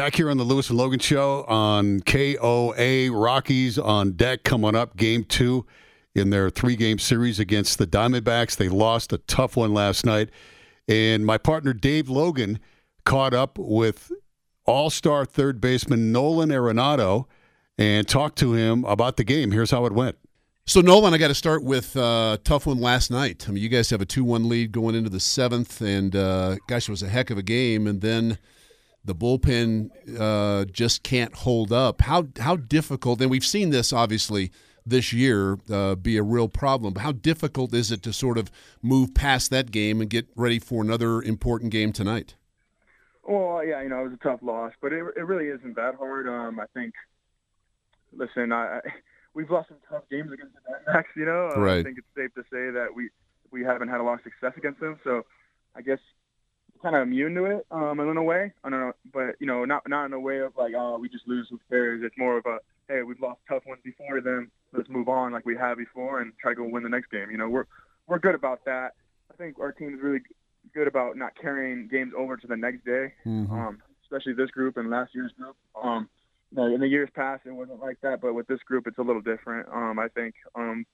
Back here on the Lewis and Logan show on KOA. Rockies on deck coming up. Game two in their three game series against the Diamondbacks. They lost a tough one last night. And my partner Dave Logan caught up with all star third baseman Nolan Arenado and talked to him about the game. Here's how it went. So Nolan, I got to start with uh, tough one last night. I mean, you guys have a two-one lead going into the seventh, and uh, gosh, it was a heck of a game. And then the bullpen uh, just can't hold up. How how difficult? And we've seen this obviously this year uh, be a real problem. But how difficult is it to sort of move past that game and get ready for another important game tonight? Well, yeah, you know, it was a tough loss, but it, it really isn't that hard. Um, I think. Listen, I, we've lost some tough games against the Diamondbacks. You know, right. I think it's safe to say that we we haven't had a lot of success against them. So, I guess kind of immune to it um, in a way. I don't know, but you know, not not in a way of like, oh, we just lose with cares. It's more of a, hey, we've lost tough ones before, then let's move on like we have before and try to go win the next game. You know, we're we're good about that. I think our team is really good about not carrying games over to the next day, mm-hmm. um, especially this group and last year's group. Um, in the years past, it wasn't like that, but with this group, it's a little different. Um, I think. Um,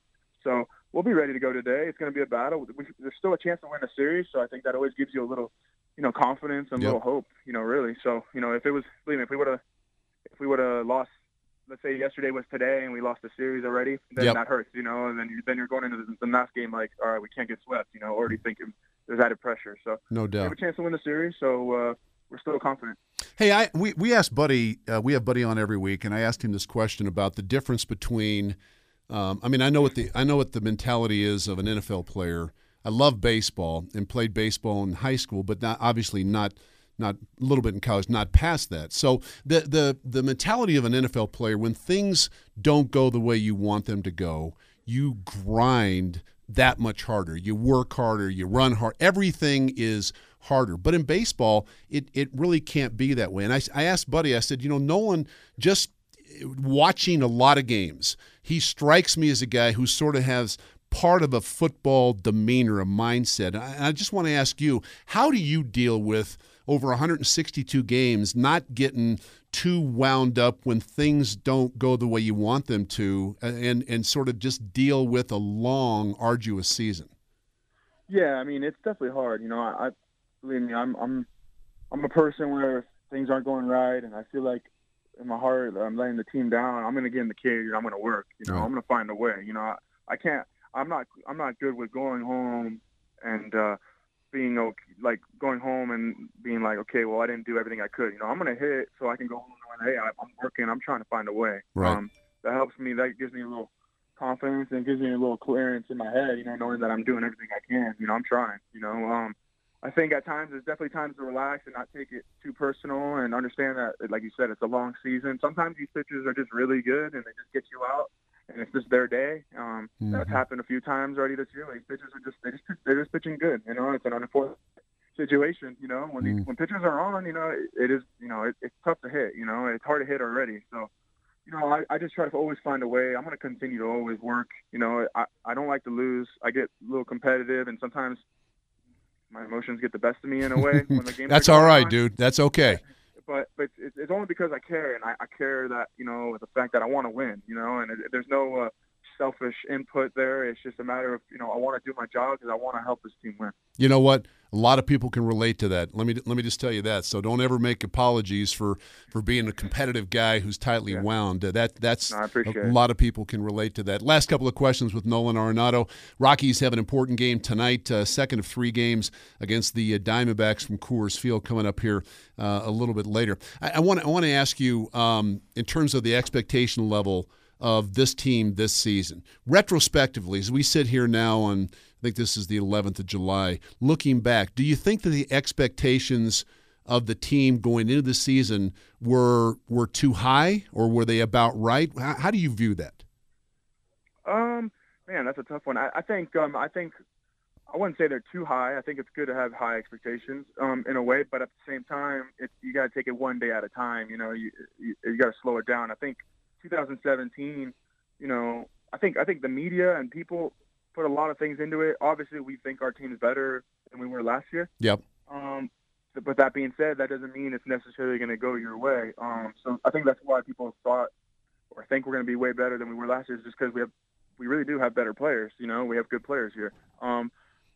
so we'll be ready to go today. It's going to be a battle. We, there's still a chance to win a series, so I think that always gives you a little you know, confidence and a Yep. little hope, you know, really. So, you know, if it was, believe me, if we would have, if we would have lost, let's say yesterday was today and we lost the series already, then Yep. that hurts, you know, and then you, then you're going into the, the last game like, all right, we can't get swept, you know, already thinking there's added pressure. So No we doubt. have a chance to win the series, so uh, we're still confident. Hey, I we we asked Buddy. Uh, we have Buddy on every week, and I asked him this question about the difference between. Um, I mean, I know what the I know what the mentality is of an NFL player. I love baseball and played baseball in high school, but not obviously not not a little bit in college, not past that. So the the the mentality of an NFL player when things don't go the way you want them to go, you grind that much harder. You work harder, you run hard. Everything is harder. But in baseball, it it really can't be that way. And I I asked Buddy, I said, you know, Nolan just watching a lot of games, he strikes me as a guy who sort of has part of a football demeanor, a mindset. And I, just want to ask you, how do you deal with over 162 games not getting too wound up when things don't go the way you want them to and and sort of just deal with a long arduous season? Yeah, I mean, it's definitely hard. You know, I, I believe me, I'm I'm I'm a person where things aren't going right, and I feel like in my heart I'm letting the team down. I'm going to get in the cage. and I'm going to work. You know, Right. I'm going to find a way. You know, I, I can't. I'm not. I'm not good with going home and uh, being okay, like going home and being like, okay, well, I didn't do everything I could. You know, I'm going to hit so I can go home knowing, hey, I, I'm working. I'm trying to find a way. Right. Um, that helps me. That gives me a little confidence and gives me a little clearance in my head. You know, knowing that I'm doing everything I can. You know, I'm trying. You know, um, I think at times there's definitely times to relax and not take it too personal and understand that, like you said, it's a long season. Sometimes these pitchers are just really good and they just get you out, and it's just their day. Um, That's Mhm. happened a few times already this year. Like pitchers are just they just they're just pitching good. You know, it's an unfortunate situation. You know, when these, Mm. when pitchers are on, you know, it, it is you know it, it's tough to hit. You know, it's hard to hit already. So. You know, I, I just try to always find a way. I'm going to continue to always work. You know, I, I don't like to lose. I get a little competitive, and sometimes my emotions get the best of me in a way when the game. That's all right, dude. That's okay. But but it's, it's only because I care, and I, I care that you know the fact that I want to win. You know, and it, there's no uh, selfish input there. It's just a matter of you know I want to do my job because I want to help this team win. You know what? A lot of people can relate to that. Let me let me just tell you that. So don't ever make apologies for for being a competitive guy who's tightly Yeah. wound. Uh, That that's No, I appreciate a lot of people can relate to that. Last couple of questions with Nolan Arenado. Rockies have an important game tonight, uh, second of three games against the uh, Diamondbacks from Coors Field coming up here uh, a little bit later. I, I want I want to ask you um, in terms of the expectation level of this team this season. Retrospectively, as we sit here now on, I think this is the 11th of July, looking back, do you think that the expectations of the team going into the season were were too high or were they about right? How, how do you view that? Um, man, that's a tough one. I, I think um, I think I wouldn't say they're too high. I think it's good to have high expectations um, in a way, but at the same time, it's, you got to take it one day at a time. You know, you you, you got to slow it down. I think 2017. You know, I think I think the media and people put a lot of things into it. Obviously, we think our team is better than we were last year. Yep. Um, but that being said, that doesn't mean it's necessarily going to go your way. Um, so I think that's why people thought or think we're going to be way better than we were last year, is just because we have we really do have better players. You know, we have good players here. Um,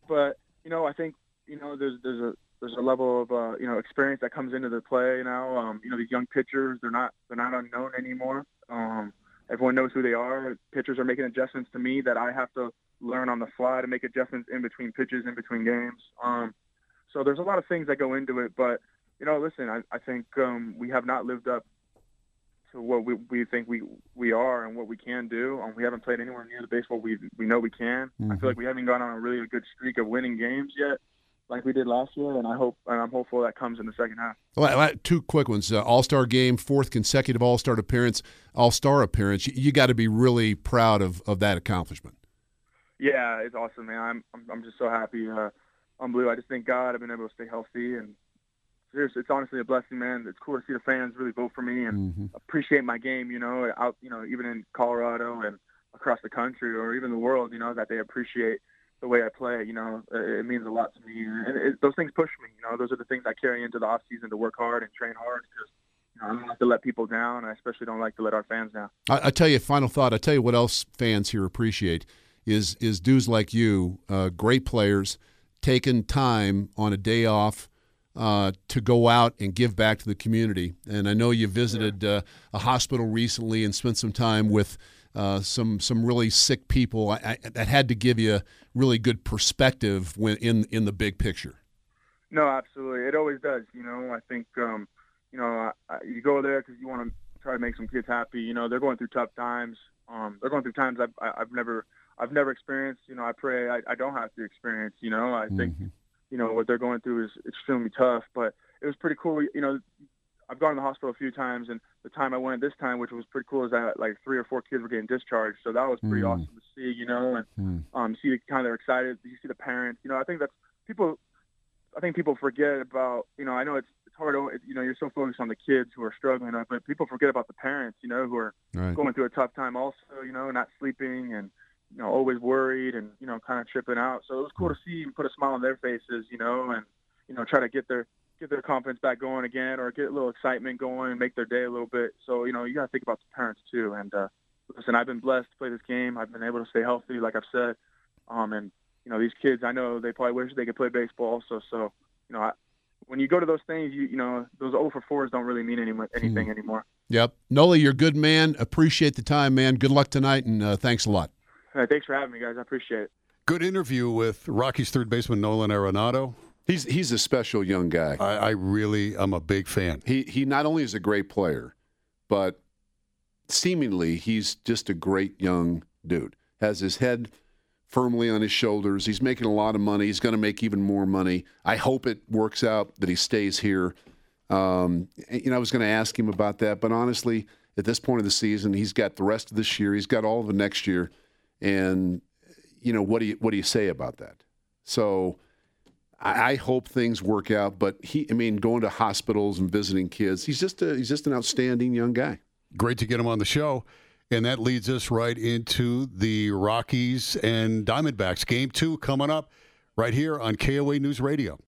but you know, I think you know there's there's a there's a level of uh, you know experience that comes into the play now. Um, you know, these young pitchers they're not they're not unknown anymore. Um, everyone knows who they are. Pitchers are making adjustments to me that I have to learn on the fly to make adjustments in between pitches, in between games. Um, so there's a lot of things that go into it. But you know, listen, I, I think um, we have not lived up to what we, we think we we are and what we can do. Um, we haven't played anywhere near the baseball we we know we can. Mm-hmm. I feel like we haven't gone on a really good streak of winning games yet, like we did last year. And I hope and I'm hopeful that comes in the second half. Well, two quick ones: uh, All Star game, fourth consecutive All Star appearance, All Star appearance. You, you got to be really proud of of that accomplishment. Yeah, it's awesome, man. I'm I'm, I'm just so happy. Uh, I'm blue. I just thank God I've been able to stay healthy and seriously, it's honestly a blessing, man. It's cool to see the fans really vote for me and mm-hmm. appreciate my game. You know, out, you know, even in Colorado and across the country or even the world, you know, that they appreciate the way I play. You know, it means a lot to me, and it, those things push me. You know, those are the things I carry into the off season to work hard and train hard because. You know, I don't like to let people down. I especially don't like to let our fans down. I, I tell you, a final thought. I tell you what else fans here appreciate is is dudes like you, uh, great players, taking time on a day off uh, to go out and give back to the community. And I know you visited uh, a hospital recently and spent some time with uh, some some really sick people. I, I, that had to give you really good perspective when in in the big picture. No, absolutely, it always does. You know, I think um, you know I, you go there because you want to try to make some kids happy. You know, they're going through tough times. Um, they're going through times I've I've never I've never experienced. You know, I pray I, I don't have to experience. You know, I think. Mm-hmm you know what they're going through is extremely tough. But it was pretty cool. You know, I've gone to the hospital a few times, and the time I went this time, which was pretty cool, is that like three or four kids were getting discharged. So that was pretty mm. awesome to see. You know, and mm. um, see the kind of excited. You see the parents. You know, I think that's people. I think people forget about. You know, I know it's it's hard. You know, you're so focused on the kids who are struggling, but people forget about the parents. You know, who are right. going through a tough time also. You know, not sleeping and you know, always worried and, you know, kind of tripping out. So it was cool to see and put a smile on their faces, you know, and, you know, try to get their, get their confidence back going again or get a little excitement going and make their day a little bit. So, you know, you got to think about the parents too. And, uh, listen, I've been blessed to play this game. I've been able to stay healthy, like I've said. Um, and, you know, these kids, I know they probably wish they could play baseball also. So, you know, I, when you go to those things, you you know those 0 for 4s don't really mean any, anything hmm. anymore. Yep, Noli, you're a good man. Appreciate the time, man. Good luck tonight, and uh, thanks a lot. Right, thanks for having me, guys. I appreciate it. Good interview with Rockies third baseman Nolan Arenado. He's he's a special young guy. I, I really am a big fan. He he not only is a great player, but seemingly he's just a great young dude. Has his head firmly on his shoulders. He's making a lot of money. He's going to make even more money. I hope it works out that he stays here. Um, you know, I was going to ask him about that, but honestly, at this point of the season, he's got the rest of this year. He's got all of the next year. And you know what do you what do you say about that? So I, I hope things work out. But he, I mean, going to hospitals and visiting kids, he's just a, he's just an outstanding young guy. Great to get him on the show. And that leads us right into the Rockies and Diamondbacks game two coming up right here on KOA News Radio.